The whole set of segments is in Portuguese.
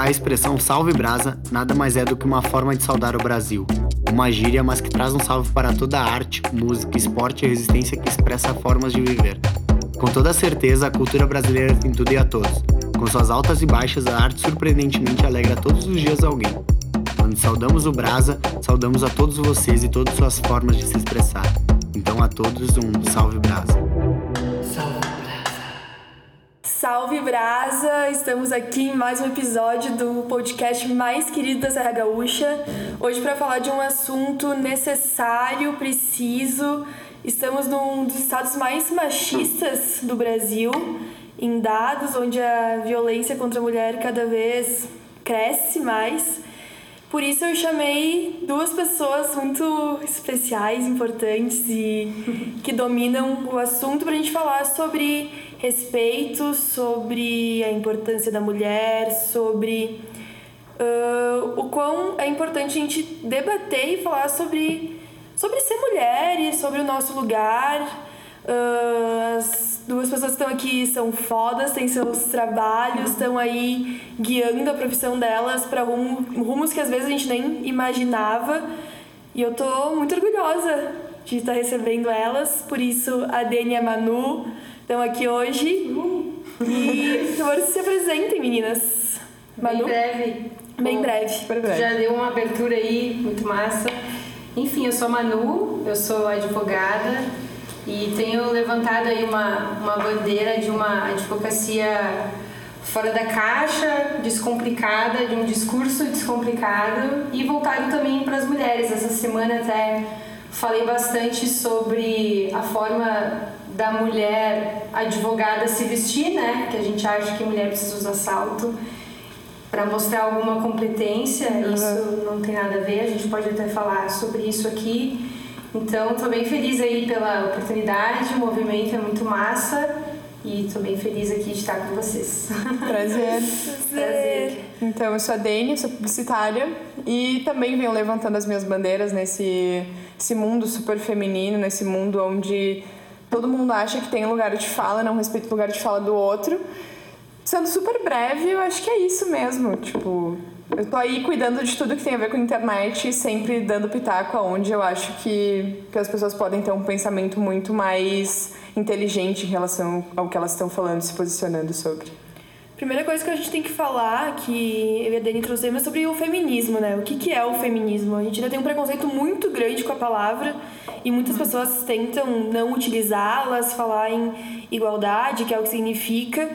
A expressão salve brasa nada mais é do que uma forma de saudar o Brasil. Uma gíria, mas que traz um salve para toda a arte, música, esporte e resistência que expressa formas de viver. Com toda certeza, a cultura brasileira tem tudo e a todos. Com suas altas e baixas, a arte surpreendentemente alegra todos os dias alguém. Quando saudamos o Brasa, saudamos a todos vocês e todas suas formas de se expressar. Então a todos um salve Brasa. Salve Brasa! Estamos aqui em mais um episódio do podcast mais querido da Serra Gaúcha. Hoje para falar de um assunto necessário, preciso. Estamos num dos estados mais machistas do Brasil, em dados onde a violência contra a mulher cada vez cresce mais. Por isso eu chamei duas pessoas muito especiais, importantes e que dominam o assunto para a gente falar sobre respeito sobre a importância da mulher, sobre uh, o quão é importante a gente debater e falar sobre, sobre ser mulher e sobre o nosso lugar. Uh, as duas pessoas que estão aqui são fodas, têm seus trabalhos, estão aí guiando a profissão delas para rumos que às vezes a gente nem imaginava. E eu tô muito orgulhosa de estar recebendo elas, por isso a Dani e a Manu estão aqui hoje. E por favor, se apresentem, meninas. Manu? Bem breve. Bem Bom, breve. breve. Já deu uma abertura aí, muito massa. Enfim, eu sou Manu, eu sou advogada e tenho levantado aí uma, uma bandeira de uma advocacia fora da caixa, descomplicada, de um discurso descomplicado e voltado também para as mulheres. Essa semana até falei bastante sobre a forma da mulher advogada se vestir, né? Que a gente acha que mulher precisa usar salto para mostrar alguma competência. Uhum. Isso não tem nada a ver. A gente pode até falar sobre isso aqui. Então, estou bem feliz aí pela oportunidade. O movimento é muito massa. E estou bem feliz aqui de estar com vocês. Prazer. Prazer. Então, eu sou a Dani, sou publicitária e também venho levantando as minhas bandeiras nesse esse mundo super feminino, nesse mundo onde todo mundo acha que tem lugar de fala, não respeita o lugar de fala do outro. Sendo super breve, eu acho que é isso mesmo. Tipo, eu tô aí cuidando de tudo que tem a ver com a internet e sempre dando pitaco aonde eu acho que, que as pessoas podem ter um pensamento muito mais inteligente em relação ao que elas estão falando, se posicionando sobre. Primeira coisa que a gente tem que falar, que eu e a Dani trouxemos, é sobre o feminismo, né? O que, que é o feminismo? A gente ainda tem um preconceito muito grande com a palavra e muitas pessoas tentam não utilizá-las, falar em igualdade, que é o que significa,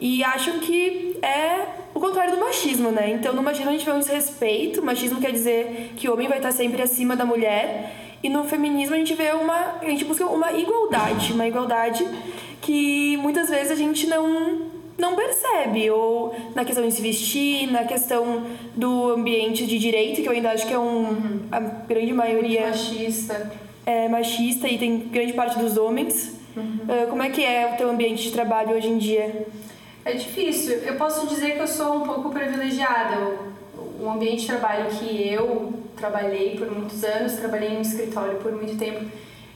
e acham que é o contrário do machismo, né? Então, no machismo a gente vê um desrespeito, machismo quer dizer que o homem vai estar sempre acima da mulher, e no feminismo a gente vê uma. a gente busca uma igualdade, uma igualdade que muitas vezes a gente não não percebe, ou na questão de se vestir, na questão do ambiente de direito, que eu ainda acho que é um. Uhum. a grande maioria. Muito machista. É machista e tem grande parte dos homens. Uhum. Uh, como é que é o teu ambiente de trabalho hoje em dia? É difícil. Eu posso dizer que eu sou um pouco privilegiada. O ambiente de trabalho que eu trabalhei por muitos anos, trabalhei em um escritório por muito tempo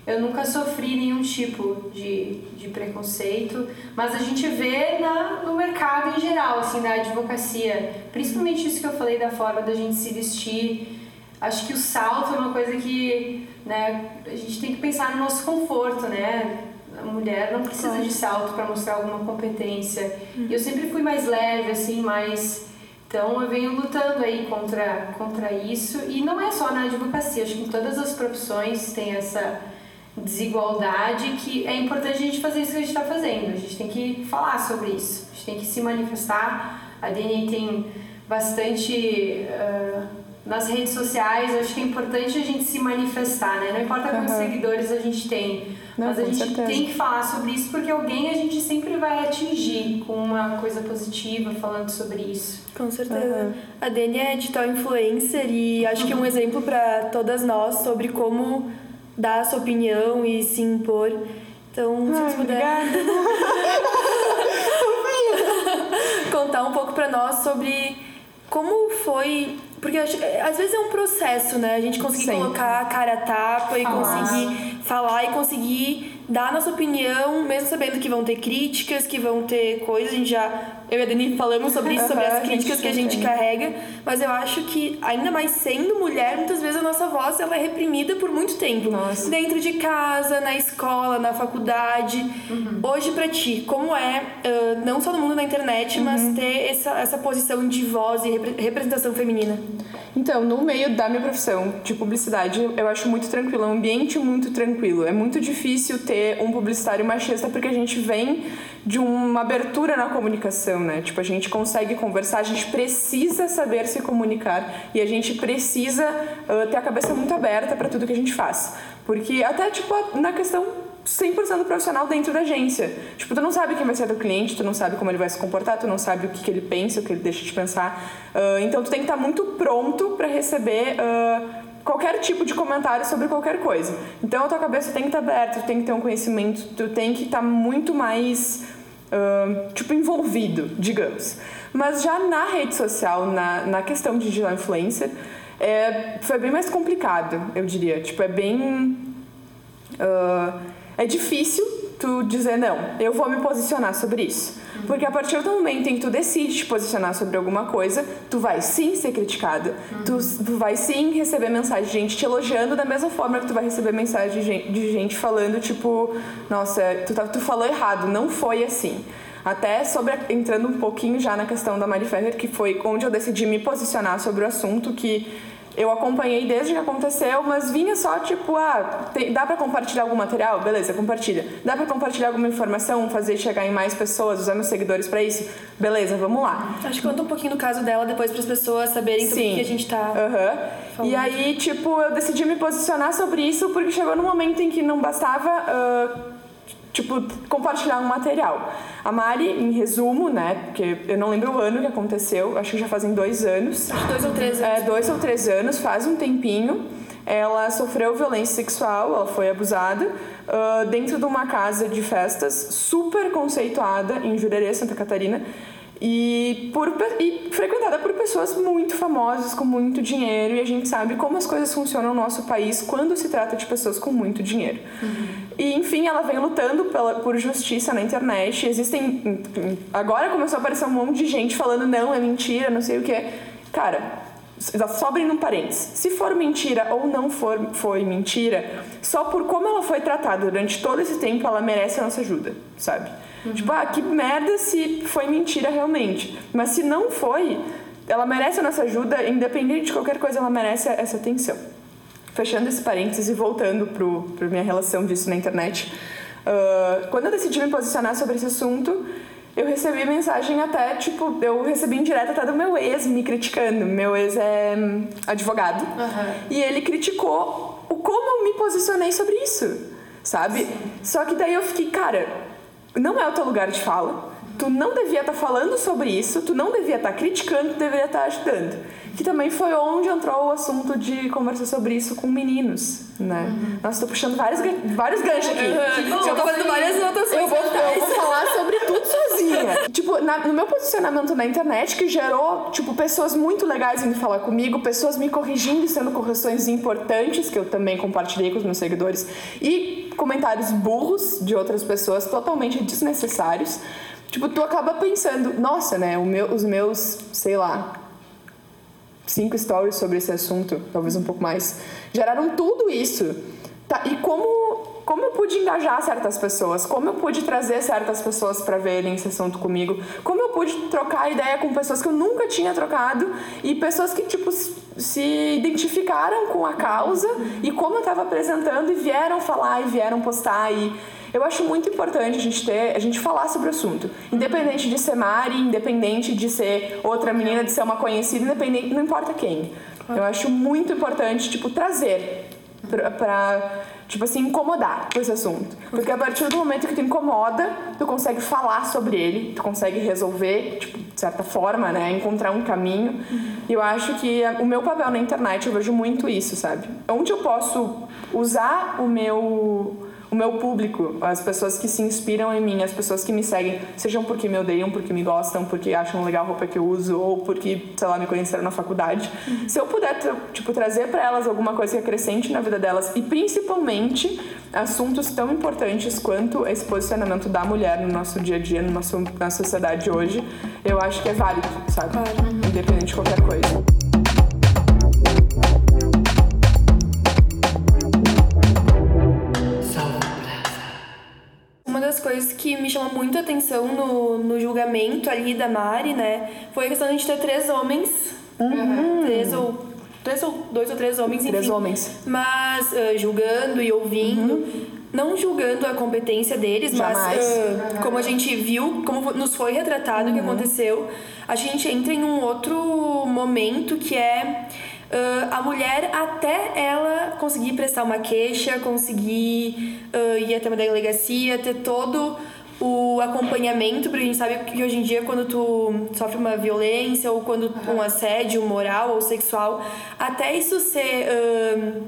eu nunca sofri nenhum tipo de, de preconceito, mas a gente vê na, no mercado em geral, assim, na advocacia, principalmente isso que eu falei da forma da gente se vestir. Acho que o salto é uma coisa que né, a gente tem que pensar no nosso conforto, né? A mulher não precisa de salto para mostrar alguma competência. Uhum. Eu sempre fui mais leve, assim, mais. Então eu venho lutando aí contra, contra isso. E não é só na advocacia, acho que em todas as profissões tem essa desigualdade que é importante a gente fazer isso que a gente está fazendo. A gente tem que falar sobre isso, a gente tem que se manifestar. A DNA tem bastante uh, nas redes sociais, acho que é importante a gente se manifestar, né? Não importa quantos uhum. seguidores a gente tem, Não, mas a gente certeza. tem que falar sobre isso porque alguém a gente sempre vai atingir com uma coisa positiva falando sobre isso. Com certeza. Uhum. A Dani é digital influencer e acho que é um exemplo para todas nós sobre como dar a sua opinião e se impor. Então, se você puder contar um pouco para nós sobre como foi. Porque às vezes é um processo, né? A gente conseguir Sempre. colocar a cara a tapa e falar. conseguir falar e conseguir dar a nossa opinião, mesmo sabendo que vão ter críticas, que vão ter coisas, a gente já eu e a Dani falamos sobre isso, sobre as críticas que a gente carrega, mas eu acho que, ainda mais sendo mulher, muitas vezes a nossa voz ela é reprimida por muito tempo. Nossa. Dentro de casa, na escola, na faculdade. Uhum. Hoje, para ti, como é, uh, não só no mundo da internet, uhum. mas ter essa, essa posição de voz e representação feminina? Então, no meio da minha profissão de publicidade, eu acho muito tranquilo, é um ambiente muito tranquilo. É muito difícil ter um publicitário machista porque a gente vem de uma abertura na comunicação, né? Tipo, a gente consegue conversar, a gente precisa saber se comunicar e a gente precisa uh, ter a cabeça muito aberta para tudo que a gente faz. Porque até, tipo, na questão 100% profissional dentro da agência. Tipo, tu não sabe quem vai ser teu cliente, tu não sabe como ele vai se comportar, tu não sabe o que, que ele pensa, o que ele deixa de pensar. Uh, então, tu tem que estar muito pronto para receber uh, qualquer tipo de comentário sobre qualquer coisa. Então, a tua cabeça tem que estar aberta, tu tem que ter um conhecimento, tu tem que estar muito mais, tipo, envolvido, digamos. Mas já na rede social, na, na questão de digital influencer, é, foi bem mais complicado, eu diria. Tipo, é bem... Uh, é difícil tu dizer não, eu vou me posicionar sobre isso. Porque a partir do momento em que tu decide te posicionar sobre alguma coisa, tu vai sim ser criticada. Tu, tu vai sim receber mensagem de gente te elogiando da mesma forma que tu vai receber mensagem de gente, de gente falando, tipo, nossa, tu, tá, tu falou errado, não foi assim. Até sobre entrando um pouquinho já na questão da Mari Ferrer, que foi onde eu decidi me posicionar sobre o assunto, que eu acompanhei desde que aconteceu, mas vinha só tipo, ah, tem, dá para compartilhar algum material? Beleza, compartilha. Dá para compartilhar alguma informação, fazer chegar em mais pessoas, usar meus seguidores para isso? Beleza, vamos lá. Acho que conta um pouquinho do caso dela depois para as pessoas saberem o que a gente tá uhum. E aí, tipo, eu decidi me posicionar sobre isso porque chegou no momento em que não bastava uh, tipo, compartilhar um material. A Mari, em resumo, né, porque eu não lembro o ano que aconteceu, acho que já fazem dois anos. Dois ou três anos. É, dois ou três anos, faz um tempinho. Ela sofreu violência sexual, ela foi abusada uh, dentro de uma casa de festas super conceituada em Jurerê, Santa Catarina e, por, e frequentada por pessoas muito famosas, com muito dinheiro, e a gente sabe como as coisas funcionam no nosso país quando se trata de pessoas com muito dinheiro. Uhum. E, enfim, ela vem lutando pela, por justiça na internet. Existem. Agora começou a aparecer um monte de gente falando: não, é mentira, não sei o que. Cara, só abrindo um parênteses, se for mentira ou não for foi mentira, só por como ela foi tratada durante todo esse tempo, ela merece a nossa ajuda, sabe? Uhum. Tipo, ah, que merda se foi mentira realmente. Mas se não foi, ela merece a nossa ajuda, independente de qualquer coisa, ela merece essa atenção. Fechando esse parênteses e voltando para minha relação disso na internet. Uh, quando eu decidi me posicionar sobre esse assunto, eu recebi mensagem até, tipo, eu recebi em direto até do meu ex me criticando. Meu ex é hum, advogado. Uhum. E ele criticou o como eu me posicionei sobre isso, sabe? Sim. Só que daí eu fiquei, cara, não é o teu lugar de fala. Tu não devia estar tá falando sobre isso, tu não devia estar tá criticando, tu deveria estar tá ajudando. Que também foi onde entrou o assunto de conversar sobre isso com meninos, né? Uhum. Nossa, tô puxando vários, vários ganchos aqui. Uhum. Eu tô fazendo várias anotações. Eu vou, eu vou falar sobre tudo sozinha. tipo, na, no meu posicionamento na internet, que gerou, tipo, pessoas muito legais vindo falar comigo, pessoas me corrigindo e sendo correções importantes, que eu também compartilhei com os meus seguidores, e comentários burros de outras pessoas, totalmente desnecessários. Tipo, tu acaba pensando, nossa, né, meu, os meus, sei lá, cinco stories sobre esse assunto, talvez um pouco mais, geraram tudo isso. Tá, e como como eu pude engajar certas pessoas, como eu pude trazer certas pessoas para verem esse assunto comigo, como eu pude trocar ideia com pessoas que eu nunca tinha trocado e pessoas que tipo se identificaram com a causa e como eu estava apresentando e vieram falar e vieram postar e eu acho muito importante a gente ter, a gente falar sobre o assunto. Independente de ser Mari, independente de ser outra menina, de ser uma conhecida, independente, não importa quem. Eu acho muito importante, tipo, trazer pra, pra tipo assim, incomodar com esse assunto. Porque a partir do momento que tu incomoda, tu consegue falar sobre ele, tu consegue resolver, tipo, de certa forma, né? Encontrar um caminho. E eu acho que o meu papel na internet, eu vejo muito isso, sabe? Onde eu posso usar o meu o meu público, as pessoas que se inspiram em mim, as pessoas que me seguem, sejam porque me odeiam, porque me gostam, porque acham legal a roupa que eu uso ou porque, sei lá, me conheceram na faculdade. Uhum. Se eu puder, tipo, trazer para elas alguma coisa que acrescente na vida delas e principalmente assuntos tão importantes quanto esse posicionamento da mulher no nosso dia a dia, no nosso, na sociedade hoje, eu acho que é válido, sabe? Claro. Independente de qualquer coisa. Coisas que me chamou muito a atenção no, no julgamento ali da Mari, né, foi a questão de a gente ter três homens, uhum. três ou três ou dois ou três homens, três enfim, homens, mas uh, julgando e ouvindo. Uhum. Não julgando a competência deles, Jamais. mas uh, como a gente viu, como nos foi retratado o que uhum. aconteceu, a gente entra em um outro momento que é Uh, a mulher até ela conseguir prestar uma queixa, conseguir uh, ir até uma delegacia, ter todo o acompanhamento, porque a gente sabe que hoje em dia quando tu sofre uma violência ou quando uhum. um assédio moral ou sexual, até isso ser uh,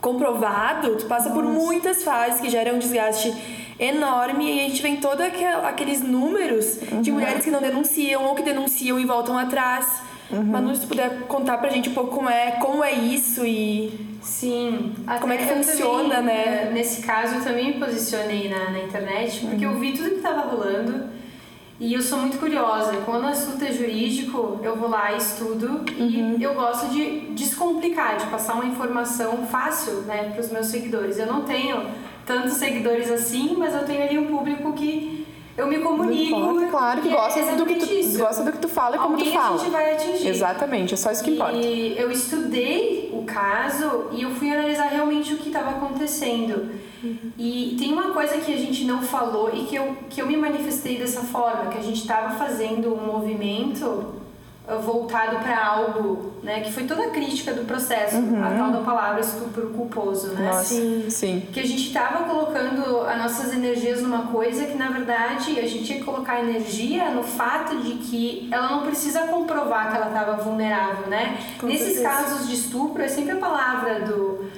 comprovado, tu passa Nossa. por muitas fases que geram um desgaste enorme e a gente vê todos aqueles números uhum. de mulheres que não denunciam ou que denunciam e voltam atrás. Uhum. Manu, se tu puder contar pra gente um pouco como é, como é isso e. Sim. Como é que funciona, também, né? É, nesse caso, eu também me posicionei na, na internet, porque uhum. eu vi tudo que tava rolando e eu sou muito curiosa. Quando o assunto é jurídico, eu vou lá estudo uhum. e eu gosto de descomplicar, de passar uma informação fácil né, para os meus seguidores. Eu não tenho tantos seguidores assim, mas eu tenho ali um público que eu me comunico. Importa, claro, que, gosta, é do que tu, gosta do que tu fala e como Alguém tu fala. a gente vai atingir. Exatamente, é só isso que importa. E eu estudei o caso e eu fui analisar realmente o que estava acontecendo. Uhum. E tem uma coisa que a gente não falou e que eu, que eu me manifestei dessa forma, que a gente estava fazendo um movimento voltado para algo, né, que foi toda a crítica do processo, uhum. a tal da palavra estupro culposo, né? Nossa, sim. sim. Que a gente estava colocando as nossas energias numa coisa que na verdade a gente tinha que colocar energia no fato de que ela não precisa comprovar que ela estava vulnerável, né? Com Nesses certeza. casos de estupro é sempre a palavra do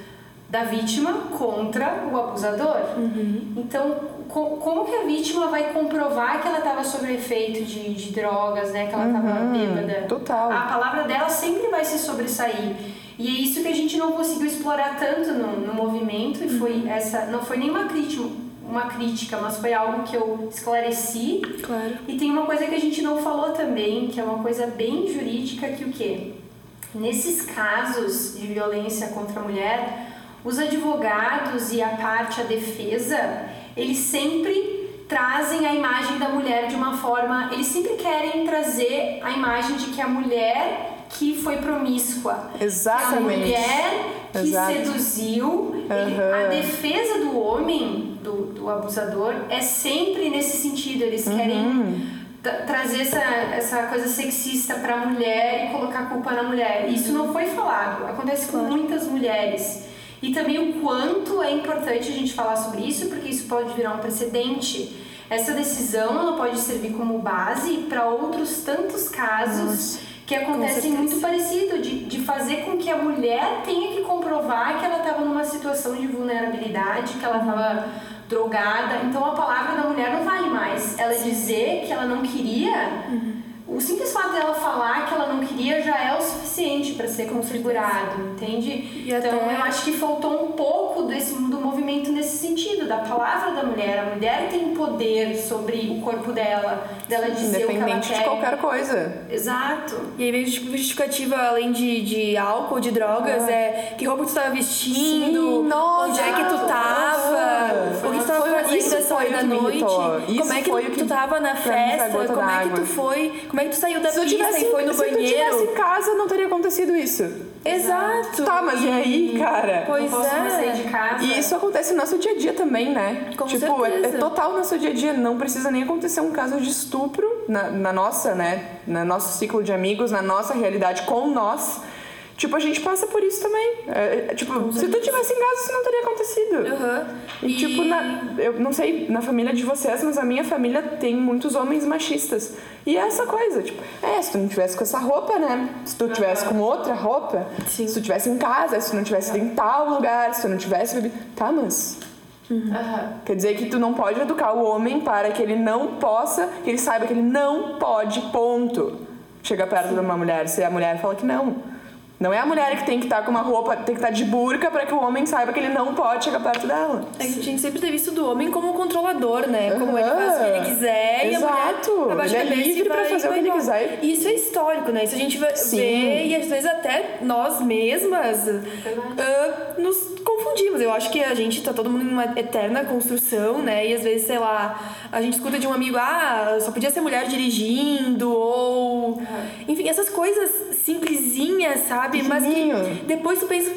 da vítima contra o abusador. Uhum. Então, co como que a vítima vai comprovar que ela estava sob efeito de, de drogas, né? Que ela estava uhum. bêbada? Total. A palavra dela sempre vai se sobressair. E é isso que a gente não conseguiu explorar tanto no, no movimento e foi uhum. essa não foi nenhuma crítica uma crítica, mas foi algo que eu esclareci. Claro. E tem uma coisa que a gente não falou também, que é uma coisa bem jurídica, que o quê? Nesses casos de violência contra a mulher, os advogados e a parte, a defesa, eles sempre trazem a imagem da mulher de uma forma. Eles sempre querem trazer a imagem de que a mulher que foi promíscua. Exatamente. A mulher que Exato. seduziu. Uhum. Ele, a defesa do homem, do, do abusador, é sempre nesse sentido. Eles uhum. querem trazer essa, essa coisa sexista para a mulher e colocar a culpa na mulher. Isso não foi falado. Acontece com muitas mulheres. E também o quanto é importante a gente falar sobre isso, porque isso pode virar um precedente. Essa decisão ela pode servir como base para outros tantos casos Nossa, que acontecem muito parecido, de, de fazer com que a mulher tenha que comprovar que ela estava numa situação de vulnerabilidade, que ela estava drogada. Então a palavra da mulher não vale mais. Ela dizer que ela não queria. Uhum o simples fato dela falar que ela não queria já é o suficiente para ser configurado, entende? E então até... eu acho que faltou um pouco desse do movimento nesse sentido, da palavra da mulher. A mulher tem poder sobre o corpo dela, dela dizer o que ela quer. de qualquer coisa. Exato. E aí vem justificativa, além de, de álcool, de drogas, ah. é que roupa tu estava vestindo, Sim, nossa, onde é que tu tava, o que hora da noite, como é que tu, tu tava na festa, como é que tu foi, como é que tu saiu da se pista e foi no se banheiro? Se tu tivesse em casa, não teria acontecido isso. Exato. Tá, mas e aí, cara? Pois não é. sair de casa. E isso acontece no nosso dia a dia também, né? Com tipo, é, é, total no nosso dia a dia. Não precisa nem acontecer um caso de estupro na, na nossa, né? No nosso ciclo de amigos, na nossa realidade com nós Tipo, a gente passa por isso também. É, é, tipo, se tu tivesse em casa, isso não teria acontecido. Uhum. E, e, tipo, na, eu não sei na família de vocês, mas a minha família tem muitos homens machistas. E é essa coisa, tipo, é, se tu não tivesse com essa roupa, né? Se tu tivesse com outra roupa, Sim. se tu tivesse em casa, se tu não tivesse em tal lugar, se tu não tivesse bebido. Tá, mas Uhum. Quer dizer que tu não pode educar o homem para que ele não possa, que ele saiba que ele não pode, ponto. Chegar perto Sim. de uma mulher, se a mulher fala que não. Não é a mulher que tem que estar tá com uma roupa, tem que estar tá de burca para que o homem saiba que ele não pode chegar perto dela. A gente sempre teve visto do homem como controlador, né? Como ele faz o que ele quiser Exato. e a mulher ele é livre para fazer o que ele quiser. Isso é histórico, né? Isso a gente vê Sim. e às vezes até nós mesmas uh, nos confundimos. Eu acho que a gente tá todo mundo em uma eterna construção, né? E às vezes, sei lá, a gente escuta de um amigo, ah, só podia ser mulher dirigindo, ou. Enfim, essas coisas simplesinhas, sabe? Mas que depois tu pensa,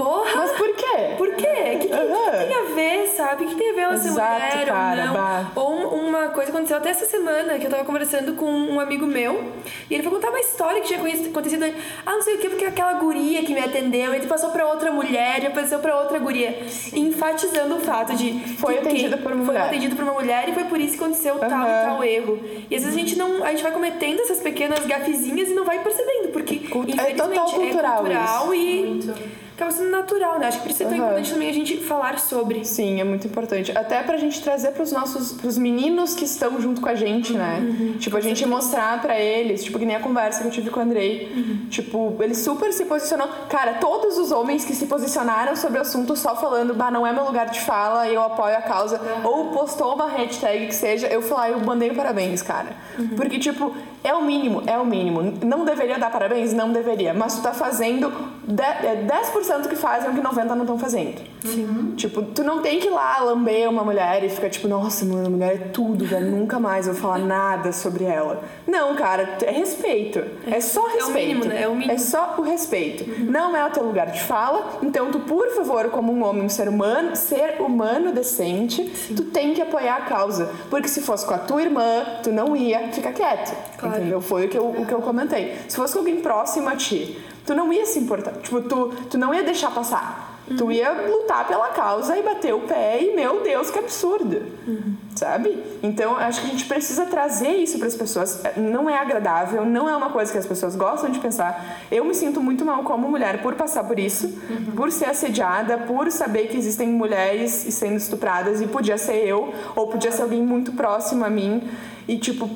Porra! Mas por quê? Por quê? O que, que, uhum. que, tem a ver, sabe? O que tem a ver ela ser mulher cara, ou não? Bah. Ou uma coisa aconteceu até essa semana, que eu tava conversando com um amigo meu, e ele foi contar uma história que tinha acontecido. Ah, não sei o que, porque aquela guria que me atendeu, ele passou pra outra mulher, e passou pra outra guria. Enfatizando o fato de. Foi atendido por uma foi mulher. Foi atendido por uma mulher e foi por isso que aconteceu uhum. tal e tal erro. E às vezes a gente não. A gente vai cometendo essas pequenas gafezinhas e não vai percebendo, porque. Cult é total cultural. É cultural isso. e. Muito acaba sendo natural, né? Acho que por isso é tão uhum. importante também a gente falar sobre. Sim, é muito importante. Até pra gente trazer pros nossos pros meninos que estão junto com a gente, né? Uhum. Tipo, a gente mostrar pra eles, tipo, que nem a conversa que eu tive com o Andrei. Uhum. Tipo, ele super se posicionou. Cara, todos os homens que se posicionaram sobre o assunto só falando, bah, não é meu lugar de fala, eu apoio a causa, ou postou uma hashtag que seja, eu e eu mandei parabéns, cara. Uhum. Porque, tipo, é o mínimo, é o mínimo. Não deveria dar parabéns? Não deveria. Mas tu tá fazendo 10% é que fazem o que 90% não estão fazendo. Sim. Tipo, tu não tem que ir lá lamber uma mulher e ficar tipo, nossa, mano, a mulher é tudo, velho. Nunca mais eu vou falar nada sobre ela. Não, cara, é respeito. É só respeito. É o mínimo, né? É o mínimo. É só o respeito. Uhum. Não é o teu lugar de fala. Então, tu, por favor, como um homem, um ser humano, ser humano decente, Sim. tu tem que apoiar a causa. Porque se fosse com a tua irmã, tu não ia ficar quieto. Claro. Entendeu? Foi o que, eu, o que eu comentei. Se fosse alguém próximo a ti, tu não ia se importar. Tipo, tu, tu não ia deixar passar. Uhum. Tu ia lutar pela causa e bater o pé e, meu Deus, que absurdo. Uhum. Sabe? Então, acho que a gente precisa trazer isso para as pessoas. Não é agradável, não é uma coisa que as pessoas gostam de pensar. Eu me sinto muito mal como mulher por passar por isso, uhum. por ser assediada, por saber que existem mulheres sendo estupradas e podia ser eu, ou podia ser alguém muito próximo a mim. E, tipo,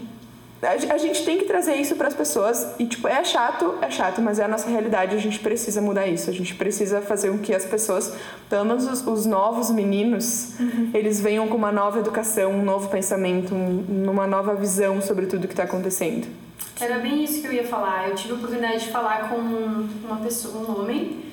a, gente tem que trazer isso para as pessoas e tipo é chato é chato mas é a nossa realidade a gente precisa mudar isso. A gente precisa fazer com que as pessoas pelo menos os, os novos meninos uhum. eles venham com uma nova educação um novo pensamento um, uma nova visão sobre tudo que está acontecendo. Era bem isso que eu ia falar. Eu tive a oportunidade de falar com uma pessoa um homem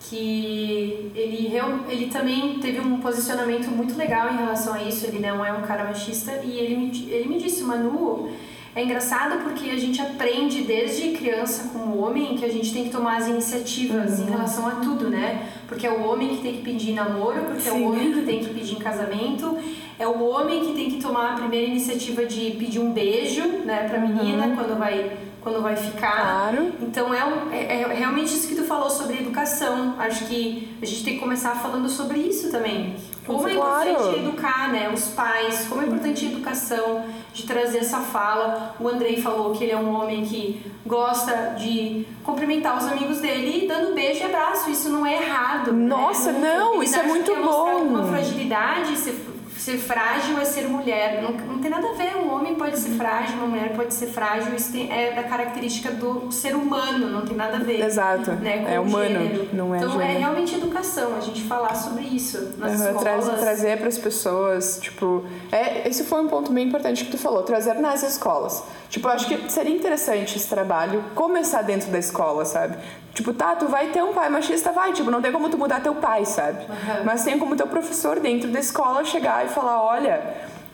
que ele, ele também teve um posicionamento muito legal em relação a isso, ele não é um cara machista, e ele me, ele me disse, Manu, é engraçado porque a gente aprende desde criança como homem que a gente tem que tomar as iniciativas uhum. em relação a tudo, né? Porque é o homem que tem que pedir namoro, porque Sim. é o homem que tem que pedir em casamento, é o homem que tem que tomar a primeira iniciativa de pedir um beijo, né, pra menina uhum. quando vai quando vai ficar. Claro. Então é, é, é, realmente isso que tu falou sobre educação. Acho que a gente tem que começar falando sobre isso também. Como é importante claro. educar, né, os pais, como é importante a educação, de trazer essa fala. O Andrei falou que ele é um homem que gosta de cumprimentar os amigos dele dando beijo e abraço. Isso não é errado. Né? Nossa, né? não, isso é muito é bom. Uma fragilidade, ser frágil é ser mulher. Não, não tem nada a ver. Um homem pode ser frágil, uma mulher pode ser frágil. Isso tem, é da característica do ser humano, não tem nada a ver. Exato. Né, é humano, gênero. não é Então gênero. é realmente educação, a gente falar sobre isso nas uhum, escolas. Trazer, trazer para as pessoas, tipo... É, esse foi um ponto bem importante que tu falou, trazer nas escolas. Tipo, eu acho que seria interessante esse trabalho começar dentro da escola, sabe? Tipo, tá, tu vai ter um pai machista, vai, tipo, não tem como tu mudar teu pai, sabe? Uhum. Mas tem como teu professor dentro da escola chegar e falar, olha,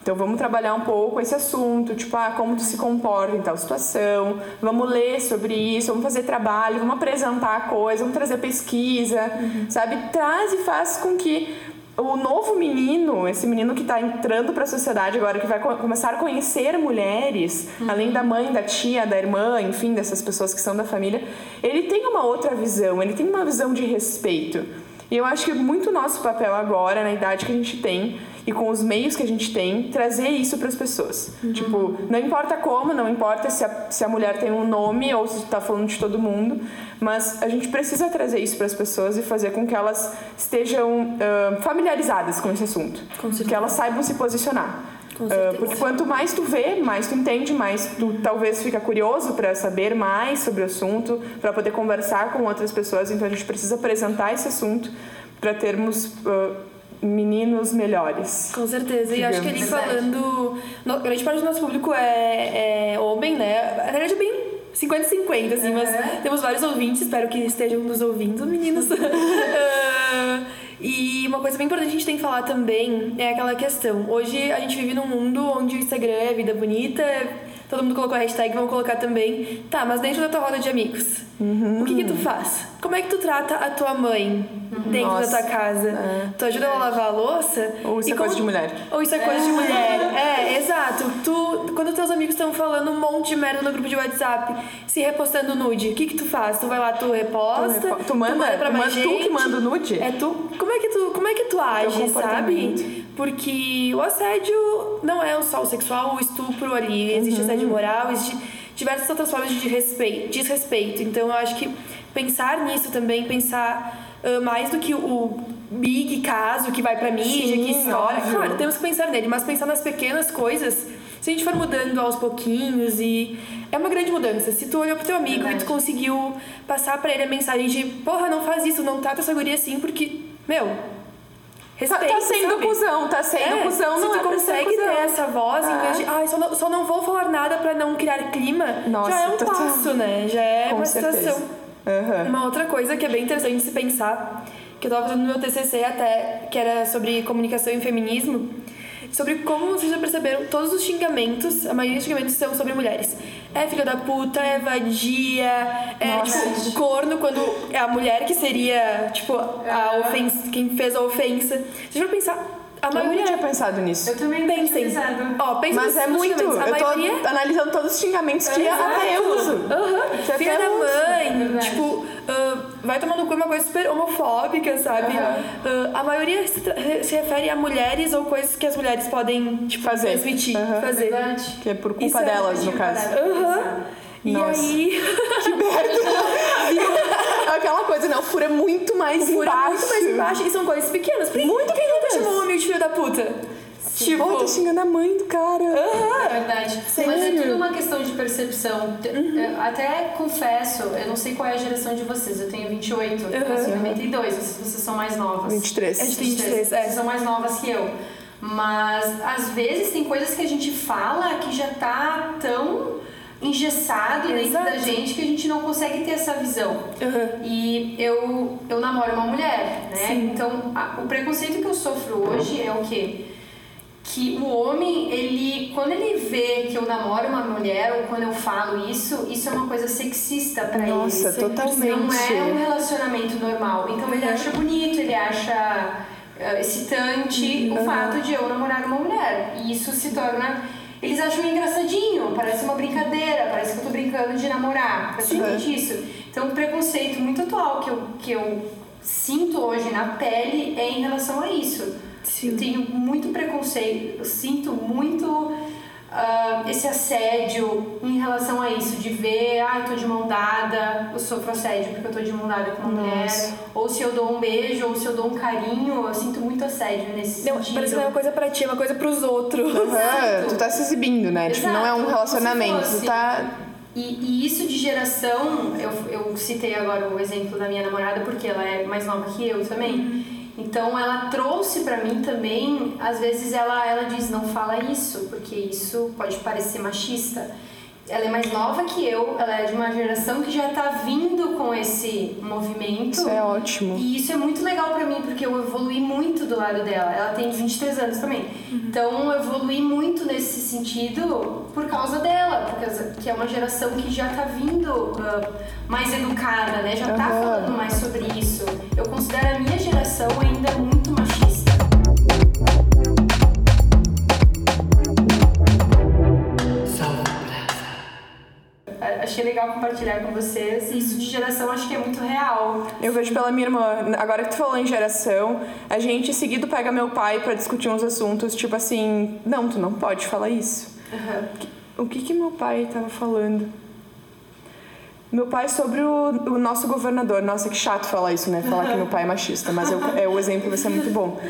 então vamos trabalhar um pouco esse assunto, tipo, ah, como tu se comporta em tal situação, vamos ler sobre isso, vamos fazer trabalho, vamos apresentar a coisa, vamos trazer pesquisa, uhum. sabe? Traz e faz com que o novo menino, esse menino que está entrando para a sociedade agora, que vai co começar a conhecer mulheres, uhum. além da mãe, da tia, da irmã, enfim, dessas pessoas que são da família, ele tem uma outra visão, ele tem uma visão de respeito. E eu acho que muito nosso papel agora, na idade que a gente tem, e com os meios que a gente tem, trazer isso para as pessoas. Uhum. Tipo, não importa como, não importa se a, se a mulher tem um nome ou se está falando de todo mundo, mas a gente precisa trazer isso para as pessoas e fazer com que elas estejam uh, familiarizadas com esse assunto, com que elas saibam se posicionar. Uh, porque quanto mais tu vê, mais tu entende, mais tu talvez fica curioso para saber mais sobre o assunto, para poder conversar com outras pessoas. Então a gente precisa apresentar esse assunto para termos uh, meninos melhores. Com certeza. E acho que ali falando. No, grande parte do nosso público é, é homem, né? Na verdade é bem 50-50, assim, uhum. mas temos vários ouvintes, espero que estejam nos ouvindo, meninos. E uma coisa bem importante que a gente tem que falar também é aquela questão. Hoje a gente vive num mundo onde o Instagram é vida bonita, todo mundo colocou a hashtag, vamos colocar também. Tá, mas dentro da tua roda de amigos, uhum. o que que tu faz? Como é que tu trata a tua mãe uhum. dentro Nossa. da tua casa? É. Tu ajuda ela a lavar a louça? Ou isso é como... coisa de mulher. Ou isso é coisa de mulher. É, exato. Tu, quando teus amigos estão falando um monte de merda no grupo de WhatsApp, se repostando nude, o que que tu faz? Tu vai lá, tu reposta? Tu, repo... tu manda, tu manda pra mais gente? Tu que manda o nude? É tu? Como é que tu, como é que tu age, sabe? Porque o assédio não é só o sexual, o estupro ali. Existe uhum. assédio moral, existe diversas outras formas de respeito, desrespeito. Então eu acho que pensar nisso também, pensar uh, mais do que o big caso que vai pra mídia, Sim, que história. Óbvio. Claro, temos que pensar nele, mas pensar nas pequenas coisas. Se a gente for mudando aos pouquinhos e é uma grande mudança. Se tu olhou pro teu amigo Verdade. e tu conseguiu passar para ele a mensagem de, porra, não faz isso, não trata essa guria assim, porque, meu, Respeito, tá, tá sendo sabe? cuzão, tá sendo é, cuzão, não se tu é consegue ter essa voz, em vez de, ai, só não, só não vou falar nada pra não criar clima, Nossa, já é um passo, né? Já é uma certeza. situação. Uhum. Uma outra coisa que é bem interessante se pensar, que eu tava fazendo no meu TCC até, que era sobre comunicação e feminismo, sobre como vocês já perceberam, todos os xingamentos, a maioria dos xingamentos são sobre mulheres. É filha da puta, é vadia, é Nossa. tipo, corno quando é a mulher que seria, tipo, a ofensa, quem fez a ofensa. Vocês vão pensar, a maioria... Eu não tinha pensado nisso. Eu também pensei. pensado. Ó, pensa Mas é muito. eu maioria... tô analisando todos os xingamentos que Exato. até eu uso. Uhum. Filha da mãe, tipo, uh, vai tomando cu é uma coisa super homofóbica, sabe? Uhum. Uh, a maioria se, se, refere a mulheres ou coisas que as mulheres podem tipo, fazer. transmitir, uhum. fazer. Verdade. Que é por culpa Isso é delas, é no caso. Aham. E Nossa. aí. Que merda! Fura muito mais fura embaixo. muito mais embaixo. E são coisas pequenas. Por muito Quem nunca chamou um amigo de filho da puta? Tipo, Pô, tá xingando a mãe do cara. Uhum. É verdade. Sério? Mas é tudo uma questão de percepção. Uhum. Até confesso, eu não sei qual é a geração de vocês. Eu tenho 28, uhum. eu tenho 92. Vocês, vocês são mais novas. 23. A gente tem 23, é. Vocês são mais novas que eu. Mas às vezes tem coisas que a gente fala que já tá tão engessado dentro da gente que a gente não consegue ter essa visão. Uhum. E eu, eu namoro uma mulher, né? Sim. Então, a, o preconceito que eu sofro hoje é o quê? Que o homem, ele, quando ele vê que eu namoro uma mulher ou quando eu falo isso, isso é uma coisa sexista para ele. Nossa, totalmente. Não é um relacionamento normal. Então ele acha bonito, ele acha uh, excitante uhum. o fato de eu namorar uma mulher. E isso se torna eles acham engraçadinho, parece uma brincadeira, parece que eu tô brincando de namorar, praticamente isso. Então, o preconceito muito atual que eu, que eu sinto hoje na pele é em relação a isso. Sim. Eu tenho muito preconceito, eu sinto muito uh, esse assédio em relação a isso, de ver, ah, eu tô de mão dada, eu sofro assédio porque eu tô de mão dada com uma mulher, ou se eu dou um beijo, ou se eu dou um carinho, eu sinto muito assédio nesse não, sentido. Parece que não é uma coisa pra ti, é uma coisa pros outros. Uhum. Tu tá se exibindo, né? Exato. Tipo, não é um relacionamento, tu tá... E, e, isso de geração, eu, eu citei agora o exemplo da minha namorada, porque ela é mais nova que eu também. Uhum. Então ela trouxe para mim também, às vezes ela ela diz não fala isso, porque isso pode parecer machista ela é mais nova que eu, ela é de uma geração que já está vindo com esse movimento. Isso é ótimo. E isso é muito legal para mim, porque eu evolui muito do lado dela. Ela tem 23 anos também. Uhum. Então eu evolui muito nesse sentido por causa dela, porque que é uma geração que já está vindo uh, mais educada, né? Já está uhum. falando mais sobre isso. Eu considero a minha geração ainda muito machista. Achei legal compartilhar com vocês. Isso de geração acho que é muito real. Eu vejo pela minha irmã, agora que tu falou em geração, a gente seguido pega meu pai para discutir uns assuntos, tipo assim, não, tu não pode falar isso. Uhum. O que que meu pai tava falando? Meu pai sobre o, o, nosso governador. Nossa, que chato falar isso, né? Falar que meu pai é machista, mas eu, é, o exemplo vai ser muito bom.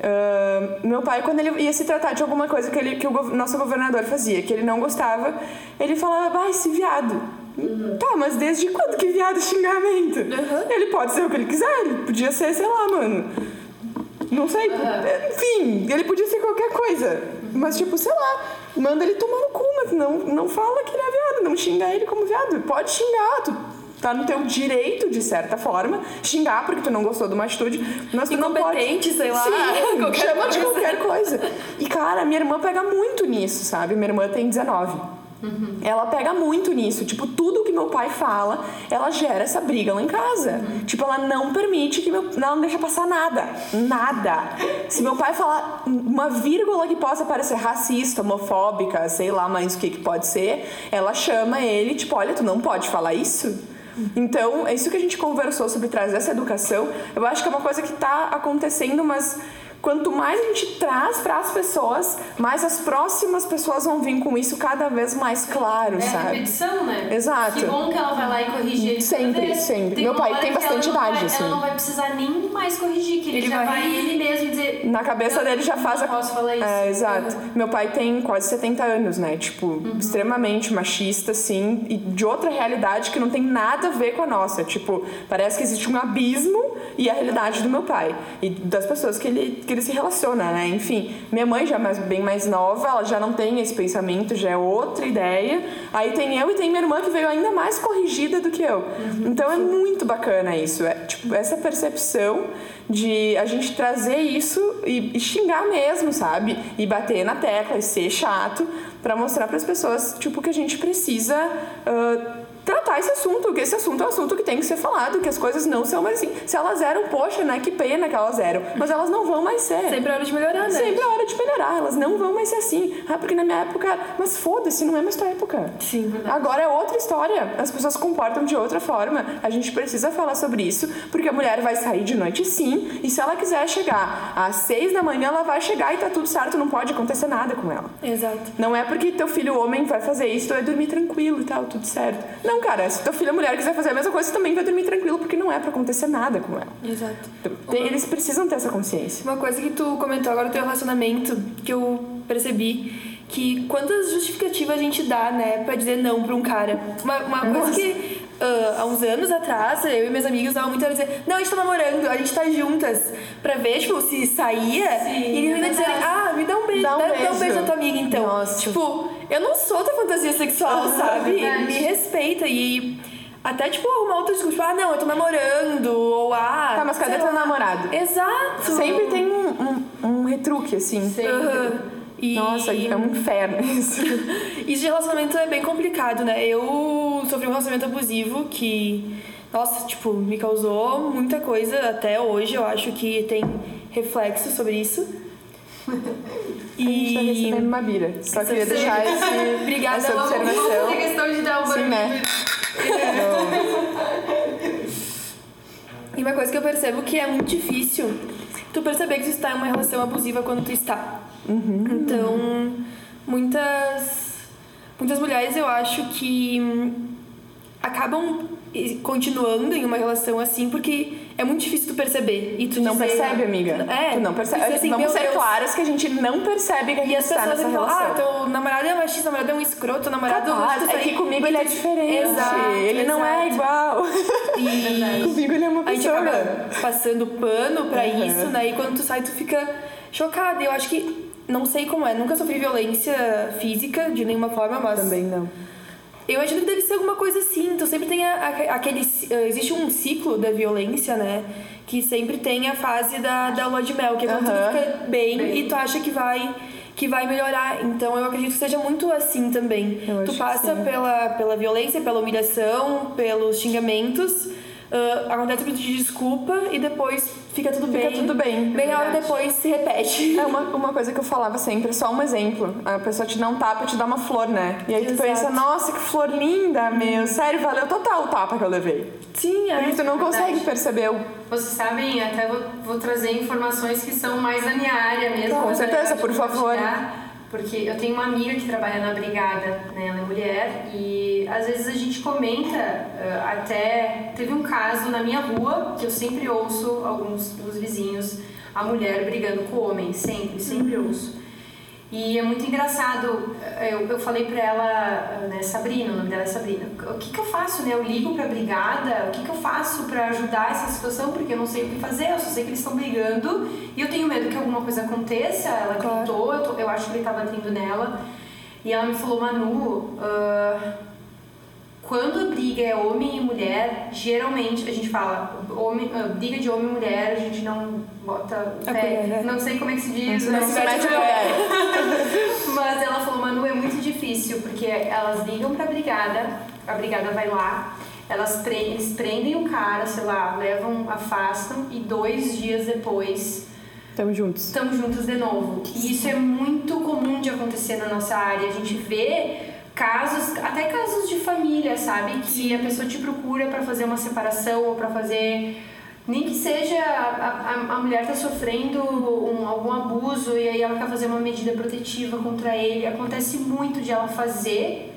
Uh, meu pai, quando ele ia se tratar de alguma coisa que, ele, que o nosso governador fazia, que ele não gostava, ele falava, vai, esse viado. Uhum. Tá, mas desde quando que viado é xingamento? Uhum. Ele pode ser o que ele quiser, ele podia ser, sei lá, mano. Não sei, uhum. enfim, ele podia ser qualquer coisa. Mas, tipo, sei lá, manda ele tomar no cu, mas não, não fala que ele é viado, não xinga ele como viado. Pode xingar, tu tá no teu direito, de certa forma, xingar porque tu não gostou de uma atitude, mas tu não pode... sei lá. Sim, chama de qualquer coisa. E, cara, minha irmã pega muito nisso, sabe? Minha irmã tem 19. Uhum. Ela pega muito nisso. Tipo, tudo que meu pai fala, ela gera essa briga lá em casa. Uhum. Tipo, ela não permite que meu. Ela não deixa passar nada. Nada. Se meu pai falar uma vírgula que possa parecer racista, homofóbica, sei lá mais o que, que pode ser, ela chama ele, tipo, olha, tu não pode falar isso. Então, é isso que a gente conversou sobre trazer essa educação. Eu acho que é uma coisa que está acontecendo, mas quanto mais a gente traz para as pessoas, mais as próximas pessoas vão vir com isso cada vez mais claro, é sabe? É repetição, né? Exato. Que bom que ela vai lá e corrige ele. Sempre, sempre. Tem Meu pai tem bastante idade, vai, assim. Ela não vai precisar nem mais corrigir, que ele, ele já vai... vai ele mesmo dizer... Na cabeça dele já faz... Não a... posso falar isso. É, exato. Uhum. Meu pai tem quase 70 anos, né? Tipo, uhum. extremamente machista, assim, e de outra realidade que não tem nada a ver com a nossa. Tipo, parece que existe um abismo e a realidade do meu pai. E das pessoas que ele, que ele se relaciona, né? Enfim, minha mãe já é mais, bem mais nova, ela já não tem esse pensamento, já é outra ideia. Aí tem eu e tem minha irmã que veio ainda mais corrigida do que eu. Uhum, então é muito bacana isso, é tipo essa percepção de a gente trazer isso e, e xingar mesmo, sabe? E bater na tecla e ser chato para mostrar para as pessoas tipo que a gente precisa uh, tratar esse assunto, que esse assunto é um assunto que tem que ser falado, que as coisas não são mais assim. Se elas eram, poxa, né, que pena que elas eram, mas elas não vão mais ser. Sempre é hora de melhorar, né? Sempre é hora de melhorar, elas não vão mais ser assim. Ah, porque na minha época, mas foda-se, não é mais tua época. Sim, verdade. Agora é outra história, as pessoas se comportam de outra forma. A gente precisa falar sobre isso, porque a mulher vai sair de noite sim, e se ela quiser chegar às seis da manhã, ela vai chegar e tá tudo certo, não pode acontecer nada com ela. Exato. Não é porque teu filho homem vai fazer isso, tu vai dormir tranquilo e tal, tudo certo. Não, cara, se tua filha mulher quiser fazer a mesma coisa, você também vai dormir tranquilo, porque não é para acontecer nada com ela. Exato. Então, eles precisam ter essa consciência. Uma coisa que tu comentou agora do teu relacionamento, que eu percebi, que quantas justificativas a gente dá, né, pra dizer não pra um cara. Uma, uma coisa que uh, há uns anos atrás, eu e minhas amigas davam muito a dizer, não, a gente tá namorando, a gente tá juntas. Pra ver, tipo, se saía. Sim, e eles ainda dizerem, ah, me dá um beijo, dá um, dá, beijo. Dá um beijo à tua amiga então. Nossa. Tipo, eu não sou da fantasia sexual, sabe? Verdade. Me respeita. E até, tipo, arrumar outras desculpa. Tipo, ah, não, eu tô namorando. Ou, ah. Tá, mas cadê teu namorado? Exato. Sempre tem um, um, um retruque, assim. Sempre. Uhum. E... Nossa, é um inferno isso. isso de relacionamento é bem complicado, né? Eu sofri um relacionamento abusivo que, nossa, tipo, me causou muita coisa até hoje. Eu acho que tem reflexo sobre isso. E... A gente tá recebendo uma bira. Só queria deixar esse, Obrigada, essa observação. Vamos questão de dar um Sim, né? e uma coisa que eu percebo que é muito difícil tu perceber que tu está em uma relação abusiva quando tu está. Uhum. Então, muitas muitas mulheres eu acho que acabam continuando em uma relação assim porque é muito difícil tu perceber e tu não dizer, percebe amiga é tu não percebe assim, vamos ser Deus. claras que a gente não percebe que a gente está nessa falam, relação ah teu namorado é machista teu namorado é um escroto teu namorado Capaz, é que comigo ele é diferente exato, ele exato. não é igual e comigo ele é uma pessoa a gente acaba passando pano pra uhum. isso né e quando tu sai tu fica chocada eu acho que não sei como é, nunca sofri violência física de nenhuma forma, mas. Também não. Eu imagino que deve ser alguma coisa assim. Então sempre tem a, a, aquele. Uh, existe um ciclo da violência, né? Que sempre tem a fase da, da lua de mel, que é quando tudo fica bem, bem, e tu acha que vai que vai melhorar. Então eu acredito que seja muito assim também. Eu tu passa pela, pela violência, pela humilhação, pelos xingamentos uh, acontece um pedido de desculpa e depois fica tudo fica bem. tudo bem. Meia hora depois se repete. É uma, uma coisa que eu falava sempre, só um exemplo. A pessoa te dá um tapa e te dá uma flor, né? E aí tu Exato. pensa, nossa, que flor linda, meu. Sério, valeu total o tapa que eu levei. Sim, é. Porque tu não consegue perceber o. Vocês sabem, até vou, vou trazer informações que são mais da minha área mesmo. Com certeza, por favor. Porque eu tenho uma amiga que trabalha na brigada, né? Ela é mulher e às vezes a gente comenta, uh, até teve um caso na minha rua que eu sempre ouço alguns dos vizinhos a mulher brigando com o homem, sempre, sempre uhum. ouço. E é muito engraçado, eu, eu falei pra ela, né, Sabrina, o nome dela é Sabrina, o que que eu faço, né? Eu ligo pra brigada, o que que eu faço pra ajudar essa situação, porque eu não sei o que fazer, eu só sei que eles estão brigando e eu tenho medo que alguma coisa aconteça. Ela gritou, eu, eu acho que ele tá batendo nela. E ela me falou, Manu, uh, quando a briga é homem e mulher, geralmente a gente fala homem, uh, briga de homem e mulher, a gente não bota fé. Né? Não sei como é que se diz, não, não se mete Mas ela falou, Manu, é muito difícil, porque elas ligam pra brigada, a brigada vai lá, elas pre eles prendem o cara, sei lá, levam, afastam e dois dias depois Estamos juntos. Estamos juntos de novo. E isso é muito comum de acontecer na nossa área. A gente vê casos, até casos de família, sabe? Que a pessoa te procura para fazer uma separação ou para fazer nem que seja a, a, a mulher tá sofrendo um, algum abuso e aí ela quer fazer uma medida protetiva contra ele. Acontece muito de ela fazer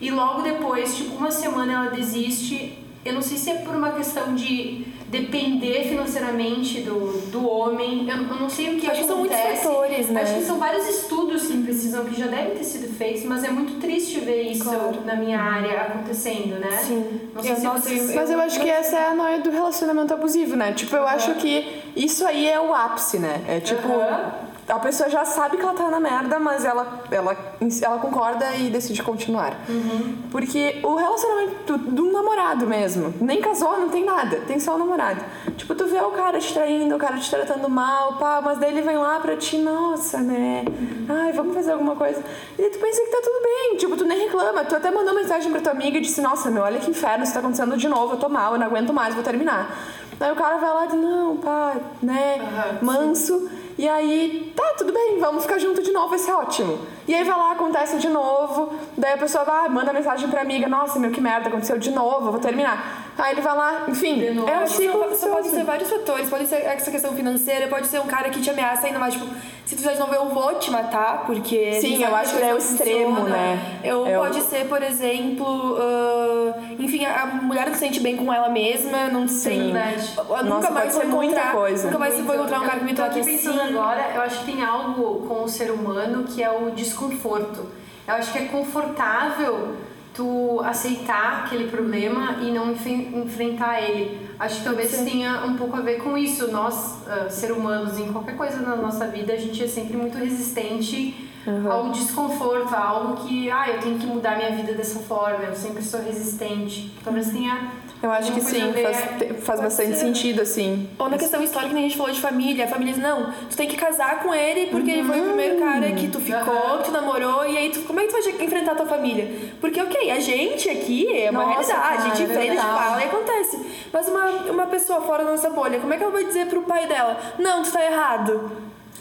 e logo depois, tipo, uma semana ela desiste. Eu não sei se é por uma questão de depender financeiramente do, do homem. Eu, eu não sei o que Acho acontece. que são muitos fatores, né? Acho que são vários estudos que precisam, que já devem ter sido feitos, mas é muito triste ver isso claro. na minha área acontecendo, né? Sim. Não sei eu se. Mas eu acho que essa é a noia do relacionamento abusivo, né? Tipo, eu uhum. acho que isso aí é o ápice, né? É tipo... Uhum a pessoa já sabe que ela tá na merda, mas ela, ela, ela concorda e decide continuar. Uhum. Porque o relacionamento de um namorado mesmo, nem casou, não tem nada, tem só o namorado. Tipo, tu vê o cara te traindo, o cara te tratando mal, pá, mas daí ele vem lá pra ti, nossa, né? Ai, vamos fazer alguma coisa. E tu pensa que tá tudo bem, tipo, tu nem reclama. Tu até mandou mensagem pra tua amiga e disse, nossa, meu, olha que inferno, isso tá acontecendo de novo, eu tô mal, eu não aguento mais, vou terminar. Daí o cara vai lá e diz, não, pá, né, uhum, manso. E aí, tá, tudo bem, vamos ficar junto de novo, vai ser ótimo. E aí vai lá, acontece de novo, daí a pessoa vai, manda mensagem pra amiga, nossa, meu, que merda, aconteceu de novo, vou terminar. Aí ele vai lá, enfim, é um ciclo. Isso pode ser vários fatores, pode ser essa questão financeira, pode ser um cara que te ameaça ainda mais, tipo, se tu já não vê, eu vou te matar, porque. Sim, eu acho que é o extremo, funciona. né? Eu, é pode ser, por exemplo, uh, enfim, a mulher não se sente bem com ela mesma, não se sente. Nunca Nossa, mais pode ser muita coisa. Nunca mais se foi encontrar um cara que me trate assim. agora, eu acho que tem algo com o ser humano que é o desconforto. Eu acho que é confortável tu aceitar aquele problema e não enfrentar ele. Acho que talvez Sim. tenha um pouco a ver com isso. Nós, uh, ser humanos, em qualquer coisa na nossa vida, a gente é sempre muito resistente uhum. ao desconforto, a algo que, ah, eu tenho que mudar minha vida dessa forma, eu sempre sou resistente. Talvez tenha eu acho que sim, faz, faz bastante ser. sentido, assim. Ou na questão histórica que a gente falou de família. A família diz, não, tu tem que casar com ele porque uhum. ele foi o primeiro cara que tu ficou, uhum. que tu namorou, e aí tu, como é que tu vai enfrentar a tua família? Porque, ok, a gente aqui é uma Nossa, realidade, cara, a gente enfrenta, a gente fala e acontece. Mas uma, uma pessoa fora da nossa bolha, como é que ela vai dizer pro pai dela, não, tu tá errado?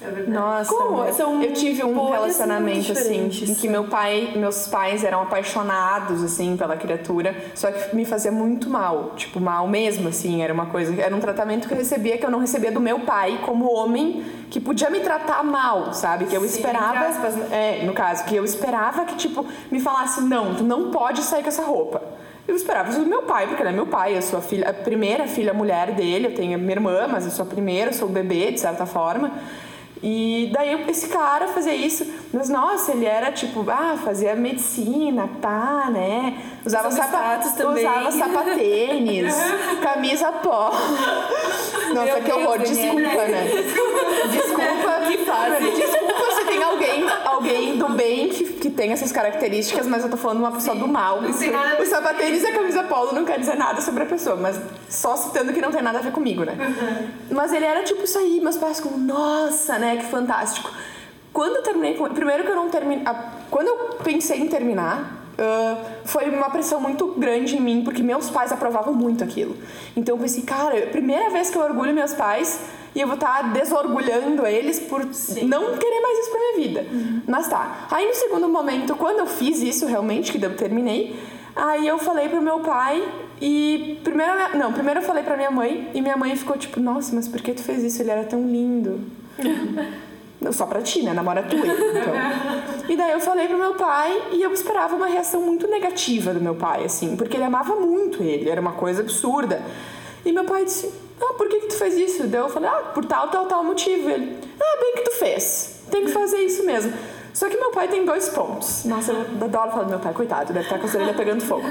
É Nossa, Como? São eu tive um relacionamento assim, em que meu pai, meus pais eram apaixonados assim pela criatura, só que me fazia muito mal, tipo mal mesmo assim, era uma coisa, era um tratamento que eu recebia que eu não recebia do meu pai como homem que podia me tratar mal, sabe? Que eu Sim, esperava, aspas, né? é, no caso, que eu esperava que tipo me falasse não, tu não pode sair com essa roupa. Eu esperava isso do meu pai, porque ele é meu pai, eu sou a, filha, a primeira filha mulher dele, eu tenho a minha irmã, mas eu sou a primeira, eu sou o bebê, de certa forma. E daí esse cara fazia isso, mas nossa, ele era tipo, ah, fazia medicina, pá, né? Usava sapatos também. Usava sapatênis, camisa pó. Nossa, Meu que horror, desculpa, né? Desculpa, que fase. Desculpa alguém, do bem que, que tem essas características, mas eu tô falando de uma pessoa do mal. O sapatênis e a camisa polo não quer dizer nada sobre a pessoa, mas só citando que não tem nada a ver comigo, né? Uhum. Mas ele era tipo isso aí, meus pais como, nossa, né? Que fantástico. Quando eu terminei com. Primeiro que eu não terminei. Quando eu pensei em terminar, Uh, foi uma pressão muito grande em mim, porque meus pais aprovavam muito aquilo. Então eu pensei, cara, primeira vez que eu orgulho meus pais e eu vou estar tá desorgulhando eles por Sim. não querer mais isso pra minha vida. Uhum. Mas tá. Aí no segundo momento, quando eu fiz isso realmente, que eu terminei, aí eu falei pro meu pai e primeiro. Não, primeiro eu falei pra minha mãe e minha mãe ficou tipo, nossa, mas por que tu fez isso? Ele era tão lindo. Só pra ti, né? Namora tu então. E daí eu falei pro meu pai e eu esperava uma reação muito negativa do meu pai, assim, porque ele amava muito ele, era uma coisa absurda. E meu pai disse: ah, por que, que tu fez isso? Daí eu falei, ah, por tal, tal, tal motivo. Ele, ah, bem que tu fez. Tem que fazer isso mesmo. Só que meu pai tem dois pontos. Nossa, eu adoro falar do meu pai, coitado, deve estar com a orelha pegando fogo.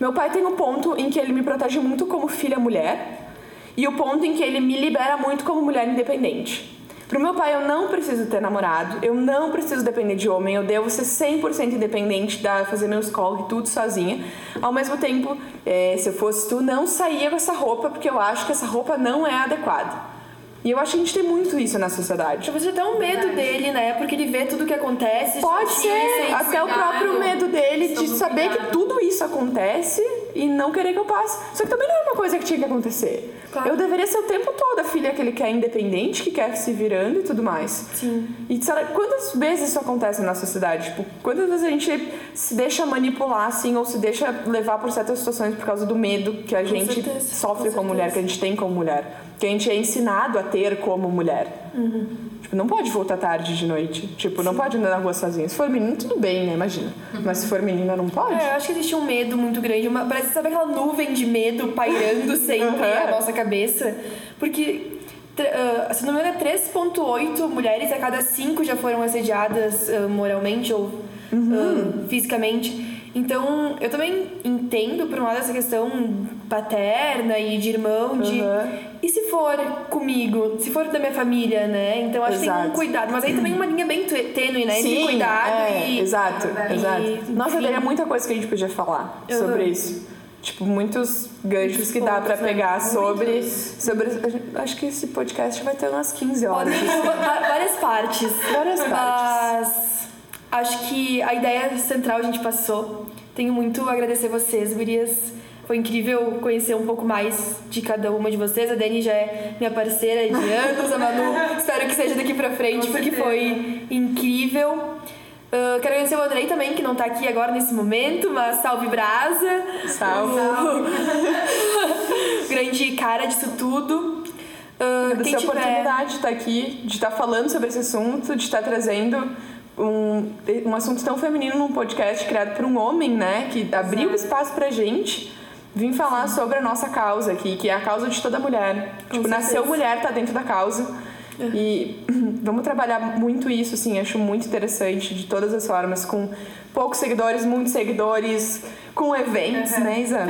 Meu pai tem um ponto em que ele me protege muito como filha mulher e o ponto em que ele me libera muito como mulher independente. Pro meu pai, eu não preciso ter namorado, eu não preciso depender de homem, eu devo ser 100% independente, da, fazer meus corre, tudo sozinha. Ao mesmo tempo, é, se eu fosse tu, não saía com essa roupa, porque eu acho que essa roupa não é adequada. E eu acho que a gente tem muito isso na sociedade. Talvez até um medo dele, né? Porque ele vê tudo que acontece. Pode ser, até o próprio medo dele de saber que tudo isso acontece e não querer que eu passe. Só que também não é uma coisa que tinha que acontecer. Claro. Eu deveria ser o tempo todo a filha que ele quer independente, que quer se virando e tudo mais. Sim. E sabe, quantas vezes isso acontece na sociedade? Tipo, quantas vezes a gente se deixa manipular, assim, ou se deixa levar por certas situações por causa do medo que a Com gente certeza. sofre Com como mulher, que a gente tem como mulher. Que a gente é ensinado a ter como mulher. Uhum. Tipo, não pode voltar tarde de noite. Tipo, não pode andar na rua sozinho. Se for menino, tudo bem, né? Imagina. Mas se for menina, não pode. É, eu acho que existe um medo muito grande. Uma, parece, sabe aquela nuvem de medo pairando sempre Uhum. a nossa cabeça? Porque, ah, se não me engano, é 3,8 mulheres a cada 5 já foram assediadas ah, moralmente ou Uhum. ah, fisicamente. Então, eu também entendo, por um lado, essa questão paterna e de irmão, de... Uhum. E se for comigo? Se for da minha família, né? Então, acho que tem um Exato. cuidado. Mas aí também uma linha bem tê- tênue, né? Entre cuidado é, e... Exato, e- exato. Nossa, enfim. teria muita coisa que a gente podia falar Uhum. sobre isso. Tipo, muitos ganchos que dá pra pontos, né? pegar sobre, Muitos. sobre. gente- Acho que esse podcast vai ter umas 15 horas. Podem várias partes. Várias Mas acho que a ideia central a gente passou. Tenho muito a agradecer vocês, gurias. Foi incrível conhecer um pouco mais de cada uma de vocês. A Dani já é minha parceira de anos, a Manu espero que seja daqui pra frente, Com porque certeza. foi incrível. Ah, quero agradecer o Andrei também, que não tá aqui agora nesse momento, mas salve Brasa. Salve. Grande cara disso tudo. Ah, Agradecer a tiver- oportunidade de estar aqui, de estar falando sobre esse assunto, de estar trazendo um, um assunto tão feminino num podcast criado por um homem, né? Que abriu espaço pra gente vir falar sobre a nossa causa aqui, que é a causa de toda mulher. Com tipo, nasceu certeza. mulher, tá dentro da causa. E vamos trabalhar muito isso, assim, acho muito interessante, de todas as formas, com poucos seguidores, muitos seguidores, com eventos, né, Isa?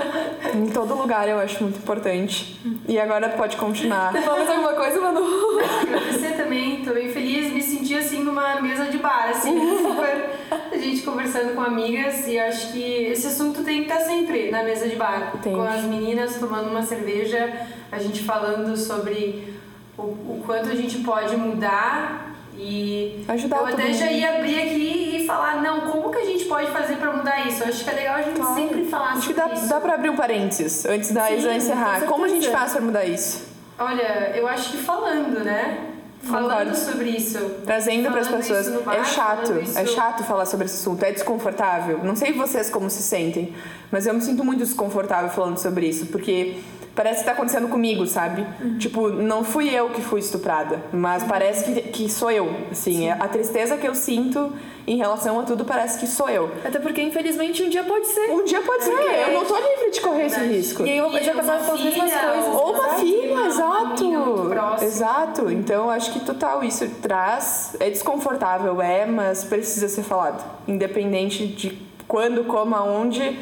em todo lugar eu acho muito importante. E agora pode continuar. Vamos alguma coisa, Manu? Agradecer também, tô bem feliz, me senti assim numa mesa de bar, assim, super. A gente conversando com amigas e acho que esse assunto tem que estar sempre na mesa de bar. Tem. Com as meninas tomando uma cerveja, a gente falando sobre o, o quanto a gente pode mudar e Ajudar eu até já ia abrir aqui e falar, não, como que a gente pode fazer pra mudar isso? Eu acho que é legal a gente Claro. sempre falar Acho que sobre dá, isso. dá pra abrir um parênteses antes da Sim, Isa encerrar. com Como a gente faz pra mudar isso? Olha, eu acho que falando, né? Falando Concordo. sobre isso. Trazendo para as pessoas. no bar, é chato, isso- é chato falar sobre esse assunto, é desconfortável. Não sei vocês como se sentem, mas eu me sinto muito desconfortável falando sobre isso, porque parece que tá acontecendo comigo, sabe? Tipo, não fui eu que fui estuprada, mas parece que, que sou eu. Assim, a tristeza que eu sinto em relação a tudo parece que sou eu. Até porque, infelizmente, um dia pode ser. Um dia pode ser, eu não tô livre de correr esse risco. E aí eu já passava pelas mesmas filha, coisas. Ou uma Exato. filha, exato. próxima. Exato. Então acho que total isso traz. É desconfortável, é, mas precisa ser falado. Independente de quando, como, aonde,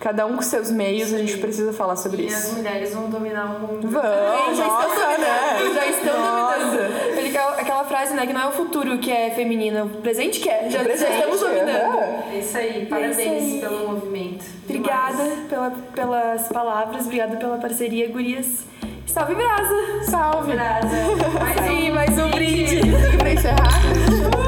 cada um com seus meios, a gente precisa falar sobre E as isso. mulheres vão dominar o mundo. Vamos, já estão nossa, né? Já estão Nossa. dominando. Ele, aquela, frase, né? Que não é o futuro que é feminino, o presente que é. Já, já Presente, estamos dominando. É isso aí, parabéns aí. pelo movimento. Obrigada pela, pelas palavras, obrigada pela parceria, gurias. Salve Brasa! Salve! Brasa. Mais Aí, mais um brinde. pra encerrar?